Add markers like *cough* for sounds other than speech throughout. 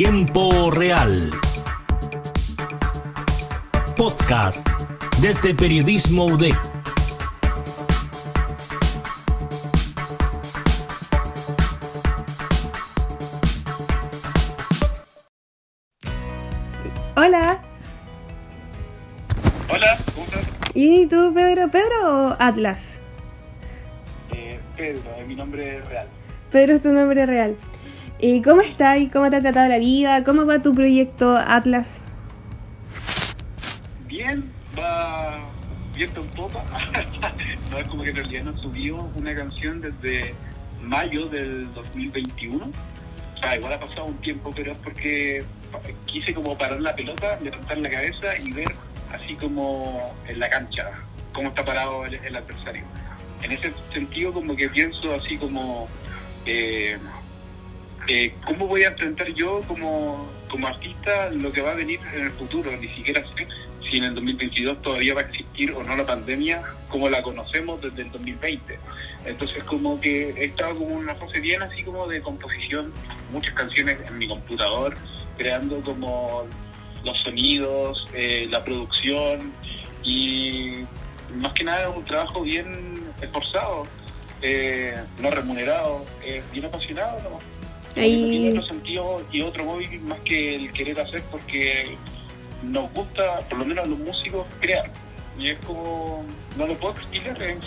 Tiempo Real. Podcast desde Periodismo UDEC. Hola. Hola, ¿cómo estás? ¿Y tú, Pedro? ¿Pedro o Atlas? Eh, Pedro, eh, mi nombre es real. Pedro es tu nombre real. ¿Y cómo estás? ¿Y cómo te ha tratado la vida? ¿Cómo va tu proyecto Atlas? Bien, va viento en popa. *laughs* no es como que en realidad no subió una canción desde mayo del 2021. O sea, igual ha pasado un tiempo, pero es porque quise como parar la pelota, levantar la cabeza y ver así como en la cancha cómo está parado el, el adversario. En ese sentido como que pienso así como eh, eh, cómo voy a enfrentar yo como, como artista lo que va a venir en el futuro. Ni siquiera sé si en el 2022 todavía va a existir o no la pandemia como la conocemos desde el 2020. Entonces como que he estado como una fase bien así como de composición, muchas canciones en mi computador, creando como los sonidos, eh, la producción y más que nada un trabajo bien esforzado, eh, no remunerado, eh, bien apasionado ¿no? Ahí- No tiene otro sentido y otro móvil más que el querer hacer porque nos gusta, por lo menos a los músicos, crear. Y es como, no lo puedo explicar, es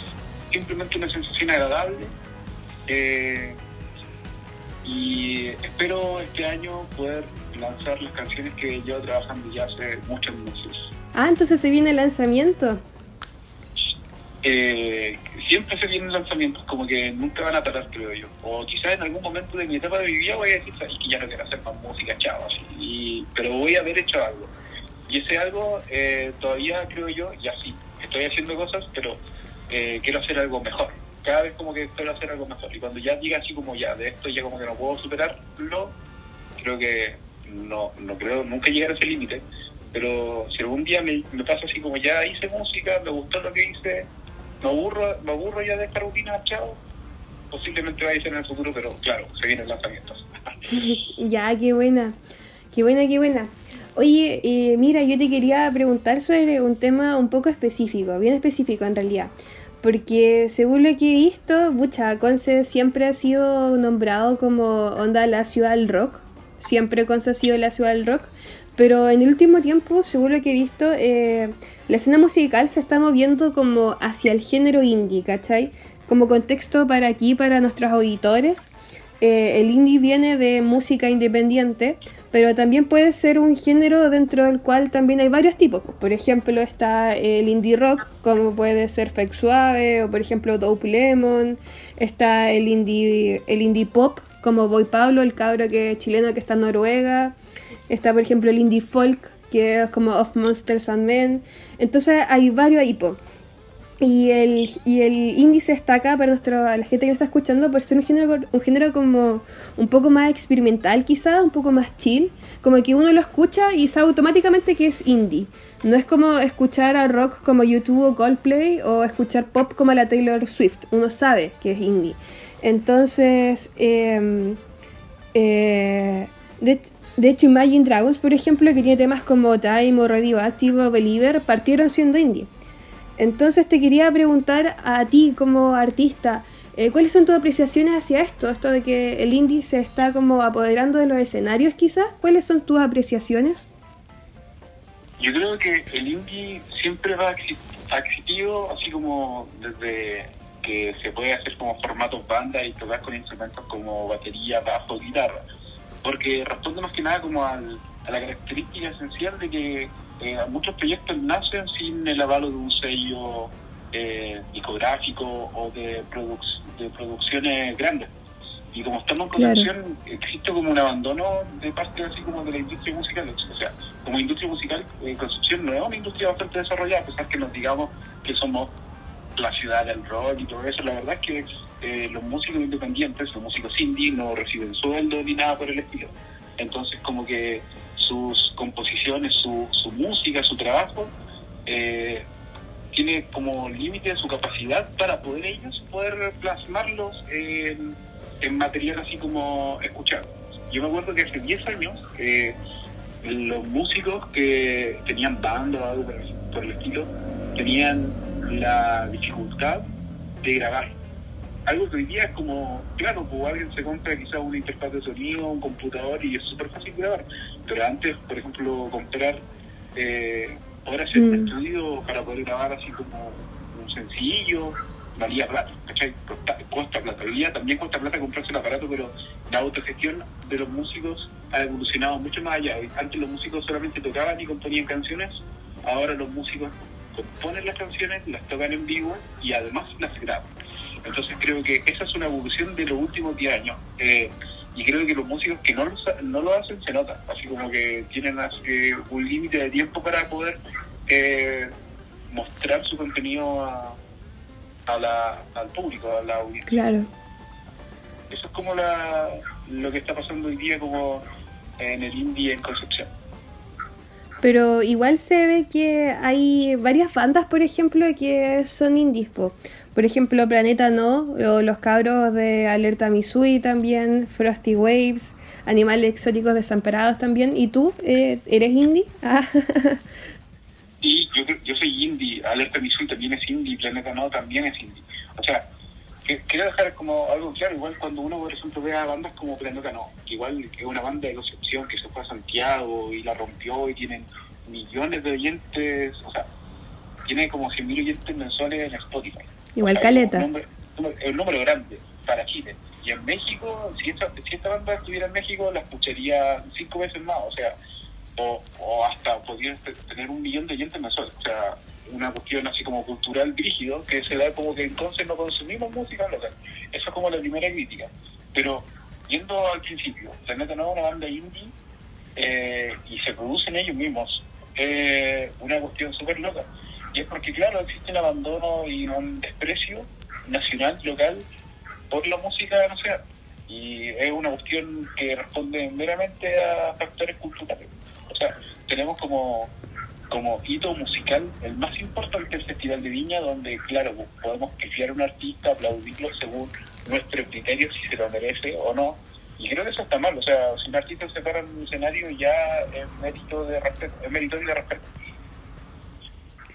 simplemente una sensación agradable. Eh, y espero este año poder lanzar las canciones que llevo trabajando ya hace muchos meses. Ah, entonces se viene el lanzamiento. Eh, siempre se vienen lanzamientos como que nunca van a parar, creo yo. O quizás en algún momento de mi etapa de mi vida voy a decir "Sabes que ya no quiero hacer más música, chao, así. Y, pero voy a haber hecho algo. Y ese algo eh, todavía creo yo, y así, estoy haciendo cosas, pero eh, quiero hacer algo mejor. Cada vez como que quiero hacer algo mejor. Y cuando ya diga así como ya, de esto ya como que no puedo superarlo, creo que no, no creo nunca llegar a ese límite. Pero si algún día me, me pasa así como ya hice música, me gustó lo que hice, me aburro, me aburro ya de esta rutina, chao. Posiblemente vaya a ser en el futuro, pero claro, se vienen lanzamientos. *laughs* Ya, qué buena. Qué buena, qué buena. Oye, eh, mira, yo te quería preguntar sobre un tema un poco específico, bien específico en realidad. Porque según lo que he visto, pucha, Conce siempre ha sido nombrado como onda la ciudad del rock. Siempre Conce ha sido la ciudad del rock. Pero en el último tiempo, según lo que he visto, eh, la escena musical se está moviendo como hacia el género indie, ¿cachai? Como contexto para aquí, para nuestros auditores. Eh, el indie viene de música independiente, pero también puede ser un género dentro del cual también hay varios tipos. Por ejemplo, está el indie rock, como puede ser Fake Suave, o por ejemplo Dope Lemon. Está el indie, el indie pop, como Boy Pablo, el cabro que es chileno que está en Noruega. Está, por ejemplo, el indie folk, que es como Of Monsters and Men. Entonces hay varios ahí, po. Y el, y el índice está acá para nuestro, la gente que está escuchando por ser un género, un género como un poco más experimental quizás, un poco más chill, como que uno lo escucha y sabe automáticamente que es indie. No es como escuchar a rock como YouTube o Coldplay o escuchar pop como la Taylor Swift, uno sabe que es indie. Entonces, eh, eh, de, hecho Imagine Dragons, por ejemplo, que tiene temas como Time o Radioactive o Believer, partieron siendo indie. Entonces te quería preguntar a ti como artista, eh, ¿cuáles son tus apreciaciones hacia esto? Esto de que el indie se está como apoderando de los escenarios quizás. ¿Cuáles son tus apreciaciones? Yo creo que el indie siempre va ha existido, así como desde que se puede hacer como formatos banda y tocar con instrumentos como batería, bajo, guitarra. Porque responde más que nada como al- a la característica esencial de que eh, muchos proyectos nacen sin el avalo de un sello eh, discográfico o de, produc- de producciones grandes. Y como estamos en Claro. Concepción, existe como un abandono de parte así como de la industria musical. O sea, como industria musical, eh, Concepción no es una industria bastante desarrollada, a pesar que nos digamos que somos la ciudad del rock y todo eso. La verdad es que eh, los músicos independientes, los músicos indie, no reciben sueldo ni nada por el estilo. Entonces, como que sus composiciones, su, su música, su trabajo, eh, tiene como límite su capacidad para poder ellos poder plasmarlos en, en material así como escuchado. yo me acuerdo que hace 10 años eh, los músicos que tenían banda o algo por el estilo tenían la dificultad de grabar. Algo que hoy día es como, claro, pues alguien se compra quizás una interfaz de sonido, un computador y es súper fácil grabar. Pero antes, por ejemplo, comprar, eh, hacer un Mm. estudio para poder grabar así como un sencillo, valía plata, ¿cachai? Costa, cuesta plata. Hoy día también cuesta plata comprarse el aparato, pero la autogestión de los músicos ha evolucionado mucho más allá. Antes los músicos solamente tocaban y componían canciones, ahora los músicos componen las canciones, las tocan en vivo y además las graban. Entonces creo que esa es una evolución de los últimos 10 años. Eh, y creo que los músicos que no no lo hacen se nota, así como que tienen así, un límite de tiempo para poder eh, mostrar su contenido a, a la, al público, a la audiencia. Claro. Eso es como la, lo que está pasando hoy día como en el indie en Concepción. Pero igual se ve que hay varias bandas, por ejemplo, que son indies, po. Por ejemplo, Planeta No, o los cabros de Alerta Misui también, Frosty Waves, Animales Exóticos Desamparados también. ¿Y tú? Eh, ¿Eres indie? *laughs* Ah, Y yo, yo soy indie, Alerta Misui también es indie, Planeta No también es indie. O sea, quiero dejar como algo claro, igual cuando uno, por ejemplo, ve a bandas como Planeta No, que igual que es una banda de Concepción que se fue a Santiago y la rompió y tienen millones de oyentes, o sea, tiene como 100.000 oyentes mensuales en Spotify. igual O sea, caleta. Es un, número, número- es un número grande para Chile. Y en México, si esta, si esta banda estuviera en México, la escucharía cinco veces más, o sea, o, o hasta podría te- tener un millón de oyentes mensuales. O sea, una cuestión así como cultural brígido, que se da como que entonces no consumimos música local. Eso es como la primera crítica. Pero, yendo al principio, Planeta No es una banda indie eh, y se producen ellos mismos. Eh, una cuestión súper loca. Y es porque, claro, existe un abandono y un desprecio nacional, local, por la música nacional. Y es una cuestión que responde meramente a factores culturales. O sea, tenemos como, como hito musical el más importante el Festival de Viña, donde, claro, podemos pifiar a un artista, aplaudirlo según nuestro criterio, si se lo merece o no. Y creo que eso está mal. O sea, si un artista se para en un escenario, ya es mérito de respeto. Es meritorio de respeto.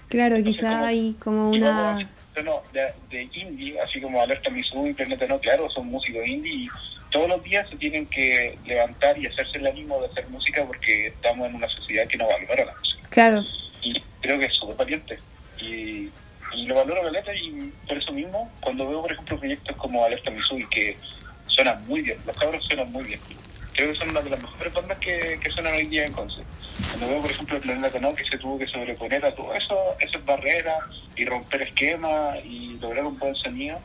Claro, Entonces, quizá como- hay como Y una... no, de, de indie, así como Alerta Missouri, Planeta No, claro, son músicos indie y todos los días se tienen que levantar y hacerse el ánimo de hacer música porque estamos en una sociedad que no valora la música. Claro, Y creo que es súper valiente. Y, y lo valoro caleta y por eso mismo, cuando veo, por ejemplo, proyectos como Alerta Missouri que suenan muy bien, los cabros suenan muy bien. Creo que son una de las mejores bandas que, que suenan hoy día en Conce. Cuando veo, por ejemplo, el Planeta No, que se tuvo que sobreponer a todo eso, esas barreras y romper esquemas y lograr un buen sonido.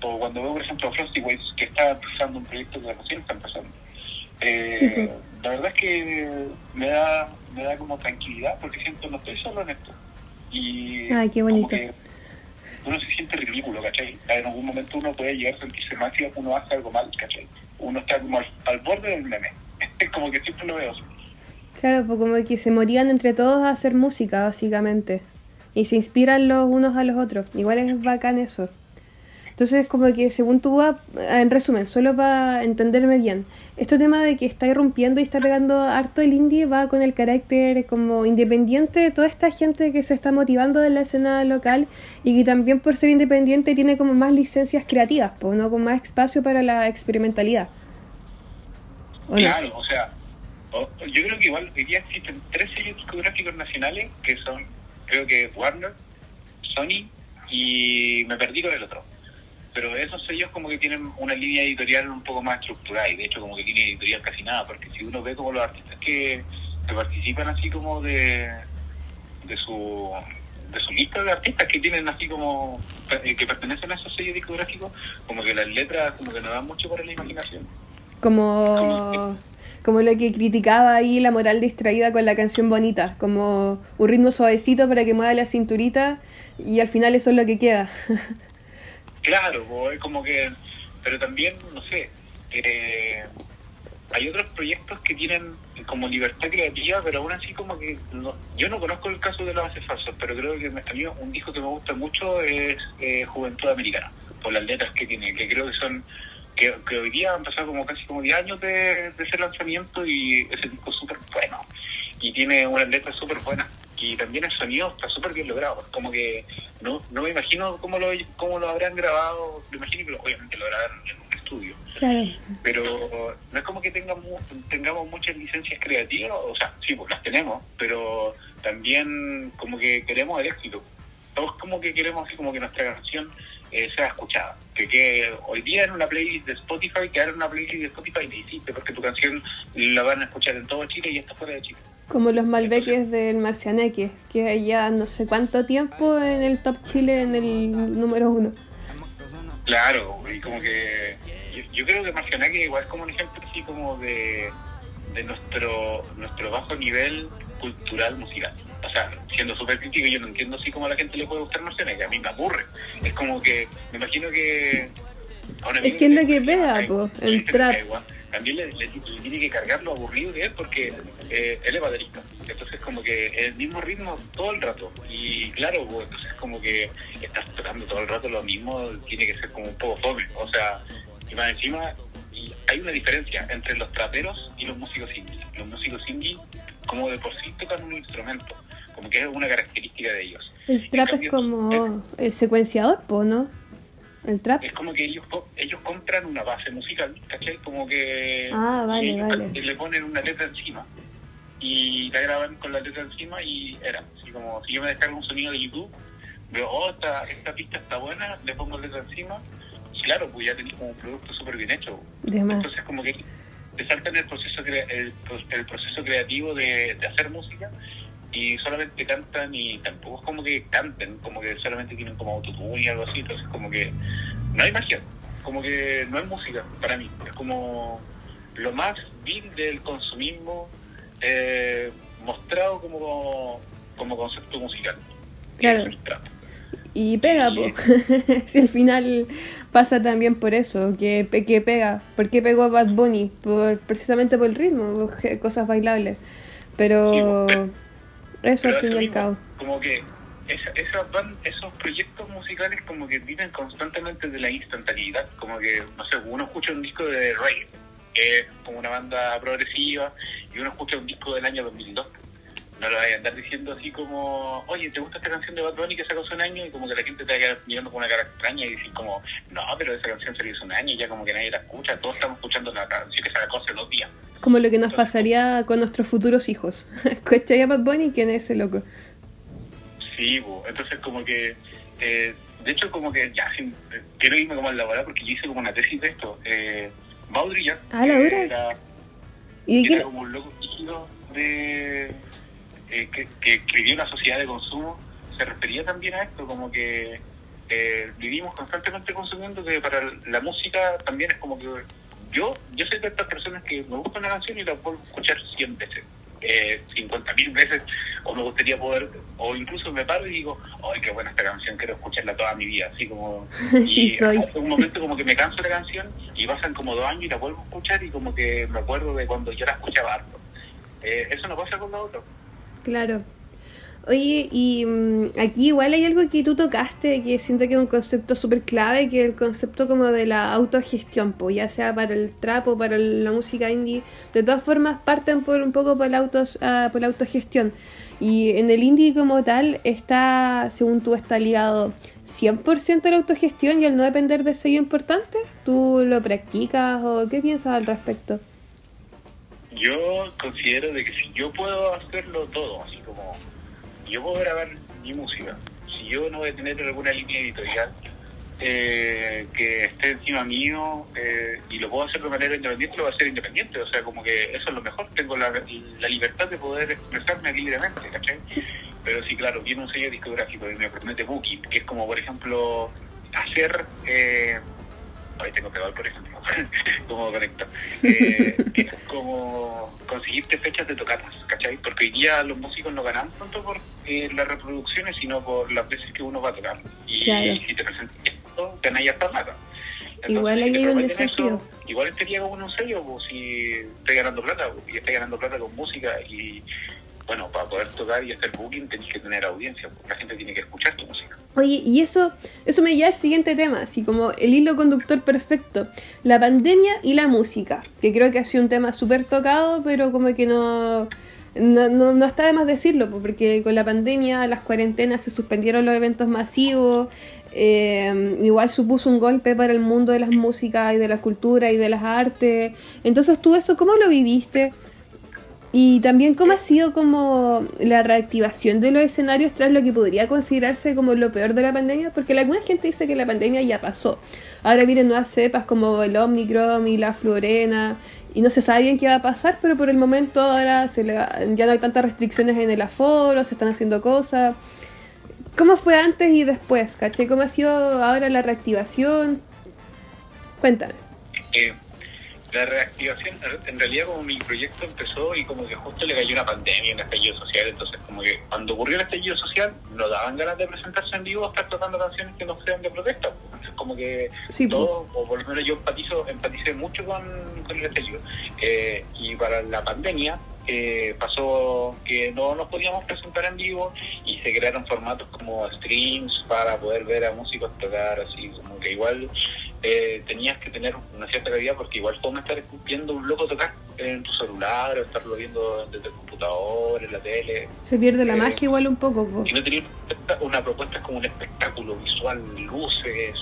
O cuando veo, por ejemplo, a Frosty Waves, que está empezando un proyecto que recién está empezando. Eh, Sí. La verdad es que me da, me da como tranquilidad porque siento no estoy solo en esto. Y Ay, qué como bonito. que uno se siente ridículo, ¿cachai? En algún momento uno puede llegar a sentirse mal si uno hace algo mal, ¿cachai? Uno está como al, al borde del meme. Es *laughs* como que siempre lo veo claro, pues como que se morían entre todos a hacer música, básicamente. Y se inspiran los unos a los otros. Igual es bacán eso. Entonces, como que según tú, vas- en resumen, solo para entenderme bien, este tema de que está irrumpiendo y está pegando harto el indie va con el carácter como independiente de toda esta gente que se está motivando de la escena local y que también por ser independiente tiene como más licencias creativas, pues, ¿no? Con más espacio para la experimentalidad. Claro, o sea, yo creo que igual hoy día existen tres sellos discográficos nacionales que son, creo que Warner, Sony y me perdí con el otro. Pero esos sellos como que tienen una línea editorial un poco más estructurada y de hecho como que línea editorial casi nada, porque si uno ve como los artistas que, que participan así como de, de su de su lista de artistas que tienen así como eh, que pertenecen a esos sellos discográficos, como que las letras como que no dan mucho para la imaginación. Como, como lo que criticaba ahí la moral distraída con la canción bonita, como un ritmo suavecito para que mueva la cinturita y al final eso es lo que queda. *laughs* Claro, es como que, pero también, no sé, eh, hay otros proyectos que tienen como libertad creativa, pero aún así como que, no- yo no conozco el caso de los Bases Falsos, pero creo que a mí un disco que me gusta mucho es eh, Juventud Americana, por las letras que tiene, que creo que son, que, hoy día han pasado como casi como 10 años de, de ese lanzamiento y ese disco súper bueno y tiene una letra súper buena y también el sonido está súper bien logrado. Como que no, no me imagino cómo lo, cómo lo habrán grabado, me imagino que obviamente lo grabaron en un estudio. Claro. Pero no es como que tengamos, tengamos muchas licencias creativas, o sea, sí, pues las tenemos, pero también como que queremos el éxito. Todos como que queremos así como que nuestra canción eh, sea escuchada. Que, que hoy día en una playlist de Spotify, que en una playlist de Spotify no hiciste, porque tu canción la van a escuchar en todo Chile y está fuera de Chile. Como los Malbeques del Marcianeque, que ya no sé cuánto tiempo en el Top Chile en el número uno. Claro, y como que yo, yo creo que Marcianeque igual es como un ejemplo así como de, de nuestro nuestro bajo nivel cultural musical. O sea, siendo súper crítico, yo no entiendo así como a la gente le puede gustar Marcianeque, a mí me aburre. Es como que, me imagino que... a Es que es lo que pega, le el trap. igual. También le, le- le tiene que cargar lo aburrido de él porque eh, él es baterista. Entonces como que el mismo ritmo todo el rato. Y claro, pues, entonces como que estás tocando todo el rato lo mismo, tiene que ser como un poco fome. O sea, y más encima hay una diferencia entre los traperos y los músicos indie. Los músicos indie como de por sí tocan un instrumento, como que es una característica de ellos. El trap es como el secuenciador, po, ¿no? El trap. es como que ellos ellos compran una base musical, ¿cachai? Como que Ah, vale, vale. le ponen una letra encima y la graban con la letra encima y era así como si yo me descargo un sonido de YouTube, veo, oh, esta, esta pista está buena, le pongo letra encima y claro, pues ya tenés como un producto súper bien hecho. Entonces como que te saltan el proceso crea- el, el proceso creativo de, de hacer música y solamente cantan y tampoco es como que canten, como que solamente tienen como autotune y algo así, entonces como que no hay magia, como que no es música para mí, es como lo más vil del consumismo eh, mostrado como, como concepto musical. Claro. Y pega, po. *laughs* si al final pasa también por eso, que, que pega. ¿Por qué pegó Bad Bunny? Por, precisamente por el ritmo, cosas bailables. Pero Sí, eso al fin y al cabo. Como que esa, esas van- esos proyectos musicales como que viven constantemente de la instantaneidad. Como que, no sé, uno escucha un disco de Ray, que es como una banda progresiva, y uno escucha un disco del año 2002. No lo vaya a andar diciendo así como, oye, ¿te gusta esta canción de Bad Bunny que sacó hace un año? Y como que la gente te va a quedar mirando con una cara extraña y decir como, no, pero esa canción salió hace un año y ya como que nadie la escucha. Todos estamos escuchando la canción que sacó hace dos días. Como lo que nos pasaría con nuestros futuros hijos. *laughs* ¿Escucharía Bad Bunny? ¿Quién es ese loco? Sí, bo. entonces como que, eh, de hecho como que ya, sin, eh, quiero irme como al laboral porque yo hice como una tesis de esto. Eh, Baudrillard, Ah, ¿la dura? era, como un loco de, eh, que, que escribió una sociedad de consumo, se refería también a esto, como que eh, vivimos constantemente consumiendo, que para la música también es como que yo yo soy de estas personas que me gusta una canción y la puedo escuchar 100 veces, eh, 50 mil veces, o me gustaría poder, o incluso me paro y digo, ¡ay, qué buena esta canción! Quiero escucharla toda mi vida, así como... *laughs* Sí, y soy. hace un momento como que me canso de la canción y pasan como dos años y la vuelvo a escuchar y como que me acuerdo de cuando yo la escuchaba harto. Eh, eso no pasa con la otra. Claro. Oye, y mm, aquí igual hay algo que tú tocaste que siento que es un concepto súper clave, que es el concepto como de la autogestión, pues ya sea para el trap o para la música indie. De todas formas parten por un poco por la, autos, ah, por la autogestión. Y en el indie como tal está, según tú, está ligado 100% a la autogestión y al no depender de sello importante. ¿Tú lo practicas o qué piensas al respecto? Yo considero de que si yo puedo hacerlo todo, así como yo puedo grabar mi música, si yo no voy a tener alguna línea editorial eh, que esté encima mío eh, y lo puedo hacer de manera independiente, lo voy a hacer independiente. O sea, como que eso es lo mejor. Tengo la, la libertad de poder expresarme libremente, ¿cachai? Pero sí, claro, viene un sello discográfico y me promete Booking, que es como, por ejemplo, hacer... Eh, Ahí tengo pedal, por ejemplo, *laughs* como conecto. Eh, que es *laughs* como conseguirte fechas de tocatas, ¿cachai? Porque hoy día los músicos no ganan tanto por eh, las reproducciones, sino por las veces que uno va a tocar. Y Claro. si te presentas esto, ganáis hasta plata. Entonces, Igual si ahí un prometen desafío. eso, igual sería como un sello, pues, si estoy ganando plata, pues, y estoy ganando plata con música y bueno, para poder tocar y hacer booking tenés que tener audiencia, porque la gente tiene que escuchar tu música. Oye, y eso, eso me lleva al siguiente tema, así como el hilo conductor perfecto, la pandemia y la música, que creo que ha sido un tema súper tocado, pero como que no, no, no, no está de más decirlo, porque con la pandemia, las cuarentenas se suspendieron los eventos masivos, eh, igual supuso un golpe para el mundo de las músicas y de la cultura y de las artes. Entonces tú eso, ¿cómo lo viviste? Y también cómo ha sido como la reactivación de los escenarios tras lo que podría considerarse como lo peor de la pandemia, porque alguna gente dice que la pandemia ya pasó. Ahora vienen nuevas cepas como el Omicron y la Florena, y no se sabe bien qué va a pasar, pero por el momento ahora se le, ya no hay tantas restricciones en el aforo, se están haciendo cosas. ¿Cómo fue antes y después, caché? ¿Cómo ha sido ahora la reactivación? Cuéntame. Eh, la reactivación, en realidad como mi proyecto empezó y como que justo le cayó una pandemia, un estallido social, entonces como que cuando ocurrió el estallido social no daban ganas de presentarse en vivo estar tocando canciones que no sean de protesta. Entonces como que Sí, todo, o por lo menos yo empatizo, empaticé mucho con, con el estallido. Eh, y para la pandemia eh, pasó que no nos podíamos presentar en vivo y se crearon formatos como streams para poder ver a músicos tocar, así como que igual eh, tenías que tener una cierta calidad porque igual podemos estar viendo un loco tocar en tu celular o estarlo viendo desde el computador, en la tele. Se pierde la Eh, magia igual un poco. po. Y no tenías una propuesta como un espectáculo visual, luces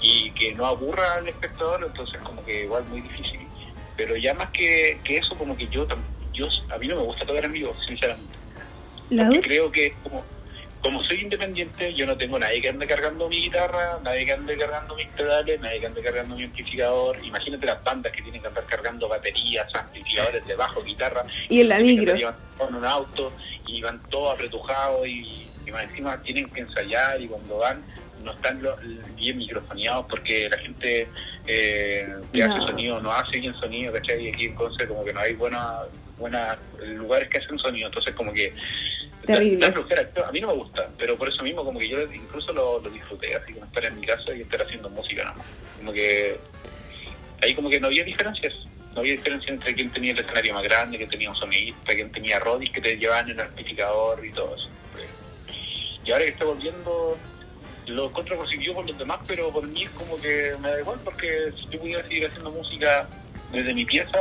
y que no aburra al espectador, entonces como que igual muy difícil. Pero ya más que, que eso, como que yo, yo, a mí no me gusta tocar en vivo, sinceramente. ¿La creo que como, como soy independiente, yo no tengo nadie que ande cargando mi guitarra, nadie que ande cargando mis pedales, nadie que ande cargando mi amplificador. Imagínate las bandas que tienen que andar cargando baterías, amplificadores de bajo, guitarra. Y en la micro. con un auto y van todos apretujados y, y más encima tienen que ensayar y cuando van no están lo- bien microfoneados porque la gente eh, que No. hace sonido no hace bien sonido, ¿cachai? Y aquí en Conce como que no hay buenas buenas lugares que hacen sonido, entonces como que da flojera. a mí no me gusta, pero por eso mismo como que yo incluso lo, disfruté, así como estar en mi casa y estar haciendo música nada más. Como que ahí como que no había diferencias. No había diferencia entre quién tenía el escenario más grande, quién tenía un sonidista, quién tenía rodis que te llevaban en el amplificador y todo eso. Y ahora que está volviendo, lo encuentro positivo por los demás, pero por mí es como que me da igual porque si yo pudiera seguir haciendo música desde mi pieza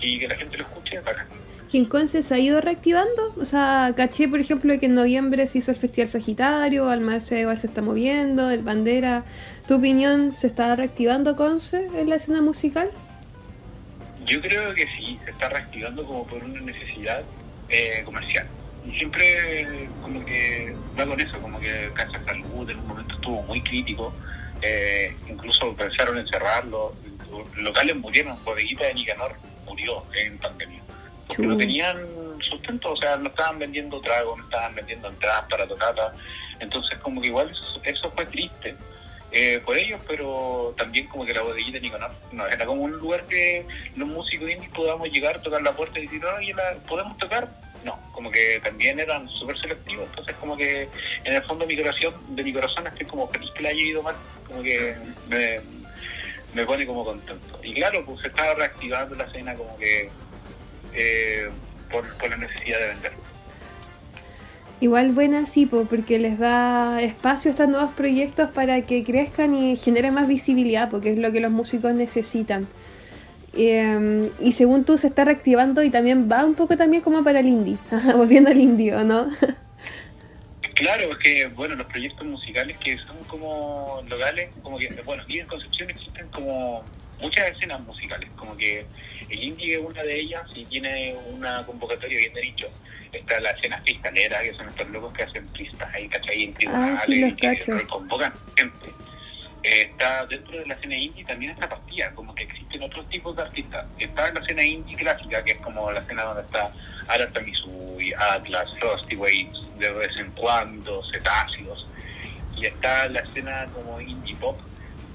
y que la gente lo escuche, bacán. ¿Y en Conce se ha ido reactivando? O sea, caché, por ejemplo, que en noviembre se hizo el Festival Sagitario, Almacén igual se está moviendo, el Bandera. ¿Tu opinión se está reactivando Conce en la escena musical? Yo creo que sí, se está reactivando como por una necesidad eh, comercial. Y siempre como que va con eso, como que Casa Salud en un momento estuvo muy crítico. eh, incluso pensaron en cerrarlo. Locales murieron, Bodeguita de Nicanor murió en pandemia. Porque no tenían sustento, o sea, no estaban vendiendo tragos, no estaban vendiendo entradas para tocarla. Entonces como que igual eso, eso fue triste eh, por ellos, pero también como que la bodeguita de Nicanor no era como un lugar que los músicos indies podamos llegar, tocar la puerta y decir, oye, la- ¿podemos tocar? No, como que también eran súper selectivos, entonces como que en el fondo de mi corazón, de mi corazón estoy como feliz que la haya ido mal, como que me, me pone como contento. Y claro, pues se estaba reactivando la escena como que eh, por, por la necesidad de vender. Igual buena sí, po, porque les da espacio a estos nuevos proyectos para que crezcan y generen más visibilidad, porque es lo que los músicos necesitan. Eh, y según tú se está reactivando y también va un poco también como para el indie, *laughs* volviendo al indie, ¿o no? Claro, es que, bueno, los proyectos musicales que son como locales, como que, bueno, aquí en Concepción existen como muchas escenas musicales, como que el indie es una de ellas y tiene una convocatoria bien de dicho. Está la escena fiscalera, que son estos locos que hacen pistas ahí, ¿cachai? En tribunales Ah, sí, y que convocan gente. Eh, está dentro de la escena indie también esta partida, como que existen otros tipos de artistas. Está la escena indie clásica, que es como la escena donde está Arata Misui, Atlas, Frosty Waves, de vez en cuando, Cetáceos. Y está la escena como indie pop,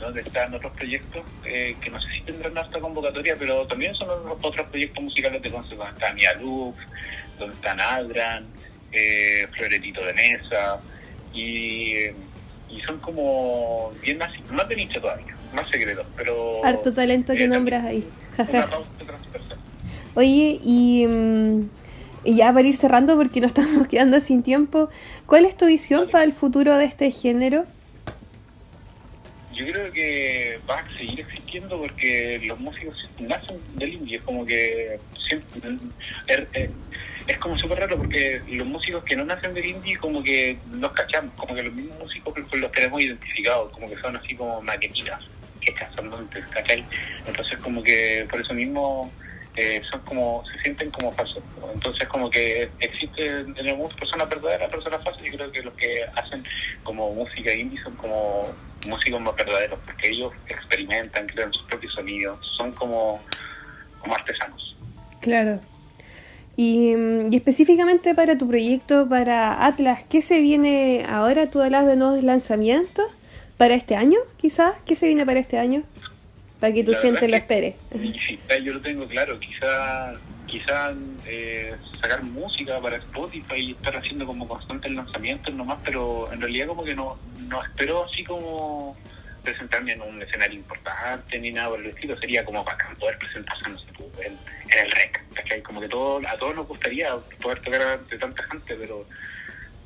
donde están otros proyectos eh, que no sé si tendrán esta convocatoria, pero también son otros, proyectos musicales de Conce, donde está Mia Lux, donde están Adran, eh, Floretito de Mesa, y, y son como bien más, más de nicho todavía, más secretos, pero... Harto talento que eh, nombras ahí. Jaja. Oye, y mm, Y ya para ir cerrando, porque nos *laughs* estamos quedando sin tiempo, ¿cuál es tu visión para el futuro de este género? Yo creo que va a seguir existiendo porque los músicos nacen del indie, es como que siempre, es, es- es como súper raro porque los músicos que no nacen del indie como que los cachamos, como que los mismos músicos que los tenemos identificados, como que son así como maquetitas, son montes, ¿cachai? Entonces como que por eso mismo eh, son como, se sienten como falsos. Entonces como que existe en el mundo personas verdaderas, personas falsas, yo creo que los que hacen como música indie son como músicos más verdaderos, porque ellos experimentan, crean sus propios sonidos, son como, como artesanos. Claro. Y, mm, y específicamente para tu proyecto, para Atlas, ¿qué se viene ahora? ¿Tú hablas de nuevos lanzamientos para este año, quizás? ¿Qué se viene para este año? Para que tu La gente lo es que- espere. Sí, yo lo tengo claro, quizá quizá eh, sacar música para Spotify y estar haciendo como constantes lanzamientos nomás, pero en realidad como que no, no espero así como presentarme en un escenario importante ni nada por el estilo, sería como para poder presentarse no sé, tú, en, en el rec, ¿cachai? Como que todo, a todos nos gustaría poder tocar ante tanta gente, pero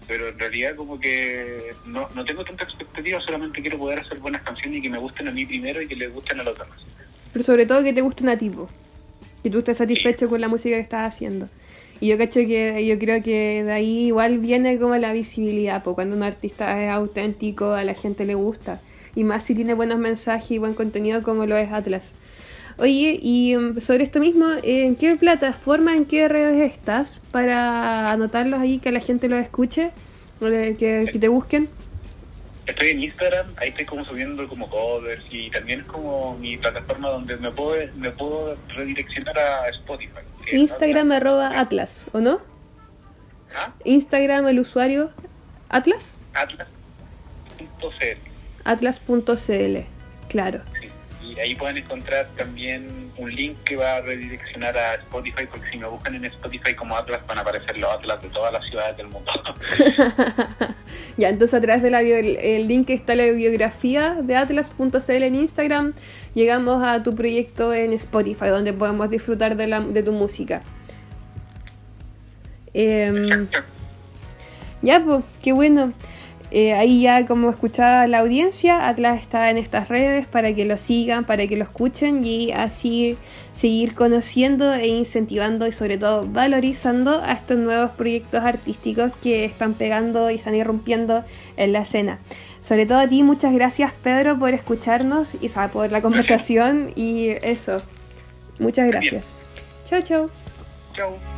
pero en realidad como que no, no tengo tanta expectativa, solamente quiero poder hacer buenas canciones y que me gusten a mí primero y que les gusten a los demás. Pero sobre todo que te guste una tipo. Que tú estés satisfecho con la música que estás haciendo. Y yo cacho que yo creo que de ahí igual viene como la visibilidad, pues cuando un artista es auténtico, a la gente le gusta. Y más si tiene buenos mensajes y buen contenido como lo es Atlas. Oye, y mm, sobre esto mismo, ¿en qué plataforma, en qué redes estás para anotarlos ahí, que la gente los escuche, eh, que, que te busquen? Estoy en Instagram, ahí estoy como subiendo como covers y también es como mi plataforma donde me puedo, me puedo redireccionar a Spotify. Instagram arroba Atlas, ¿o no? ¿Ah? Instagram el usuario Atlas. Atlas.cl. Atlas.cl, claro. Sí. Y ahí pueden encontrar también un link que va a redireccionar a Spotify, porque si me buscan en Spotify como Atlas van a aparecer los Atlas de todas las ciudades del mundo. *laughs* ya, entonces a través del el, link que está la biografía de atlas.cl en Instagram, llegamos a tu proyecto en Spotify, donde podemos disfrutar de, la, de tu música. Em, ya, pues, qué bueno. Eh, ahí ya como escuchaba la audiencia, Atlas está en estas redes para que lo sigan, para que lo escuchen y así seguir conociendo e incentivando y sobre todo valorizando a estos nuevos proyectos artísticos que están pegando y están irrumpiendo en la escena. Sobre todo a ti, muchas gracias Pedro por escucharnos y por la conversación y eso. Muchas gracias. Chao, chao. Chao.